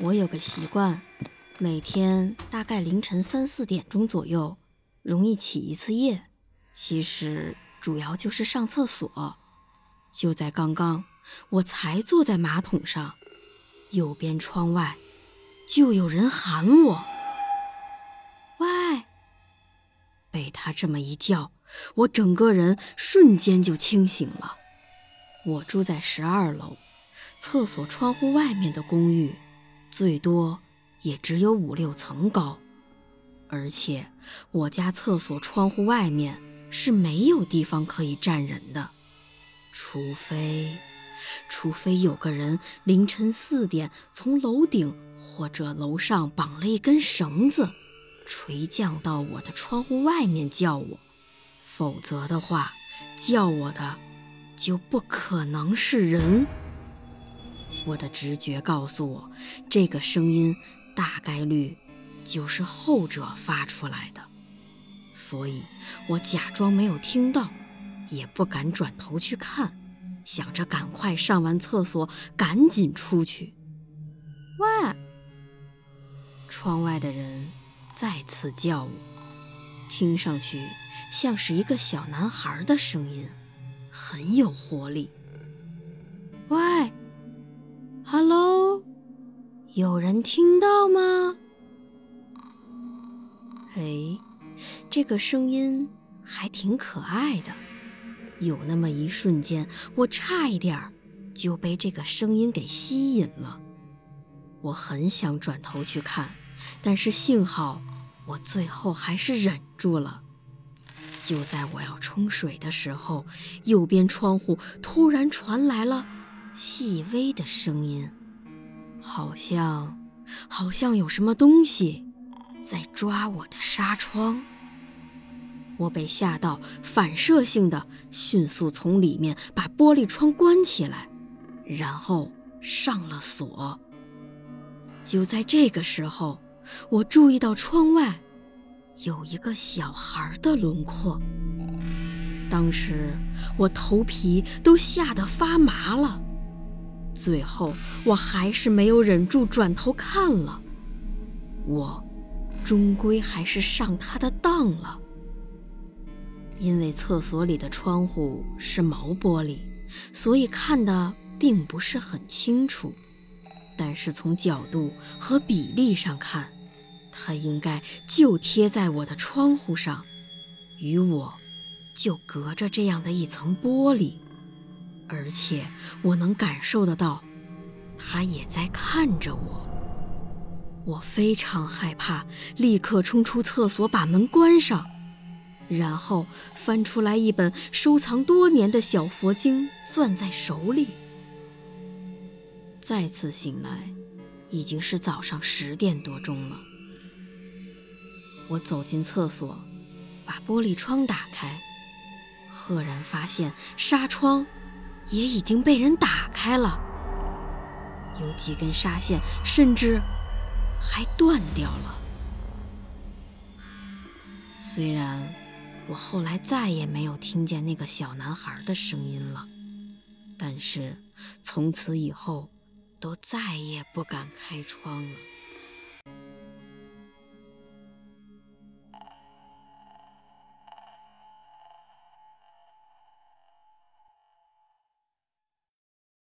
我有个习惯，每天大概凌晨三四点钟左右，容易起一次夜。其实主要就是上厕所。就在刚刚，我才坐在马桶上，右边窗外就有人喊我：“喂！”被他这么一叫，我整个人瞬间就清醒了。我住在十二楼，厕所窗户外面的公寓。最多也只有五六层高，而且我家厕所窗户外面是没有地方可以站人的，除非，除非有个人凌晨四点从楼顶或者楼上绑了一根绳子，垂降到我的窗户外面叫我，否则的话，叫我的就不可能是人。我的直觉告诉我，这个声音大概率就是后者发出来的，所以我假装没有听到，也不敢转头去看，想着赶快上完厕所赶紧出去。喂！窗外的人再次叫我，听上去像是一个小男孩的声音，很有活力。喂有人听到吗？哎，这个声音还挺可爱的。有那么一瞬间，我差一点就被这个声音给吸引了。我很想转头去看，但是幸好我最后还是忍住了。就在我要冲水的时候，右边窗户突然传来了。细微的声音，好像，好像有什么东西在抓我的纱窗。我被吓到，反射性的迅速从里面把玻璃窗关起来，然后上了锁。就在这个时候，我注意到窗外有一个小孩的轮廓。当时我头皮都吓得发麻了。最后，我还是没有忍住转头看了。我，终归还是上他的当了。因为厕所里的窗户是毛玻璃，所以看的并不是很清楚。但是从角度和比例上看，它应该就贴在我的窗户上，与我就隔着这样的一层玻璃。而且我能感受得到，他也在看着我。我非常害怕，立刻冲出厕所，把门关上，然后翻出来一本收藏多年的小佛经，攥在手里。再次醒来，已经是早上十点多钟了。我走进厕所，把玻璃窗打开，赫然发现纱窗。也已经被人打开了，有几根纱线甚至还断掉了。虽然我后来再也没有听见那个小男孩的声音了，但是从此以后都再也不敢开窗了。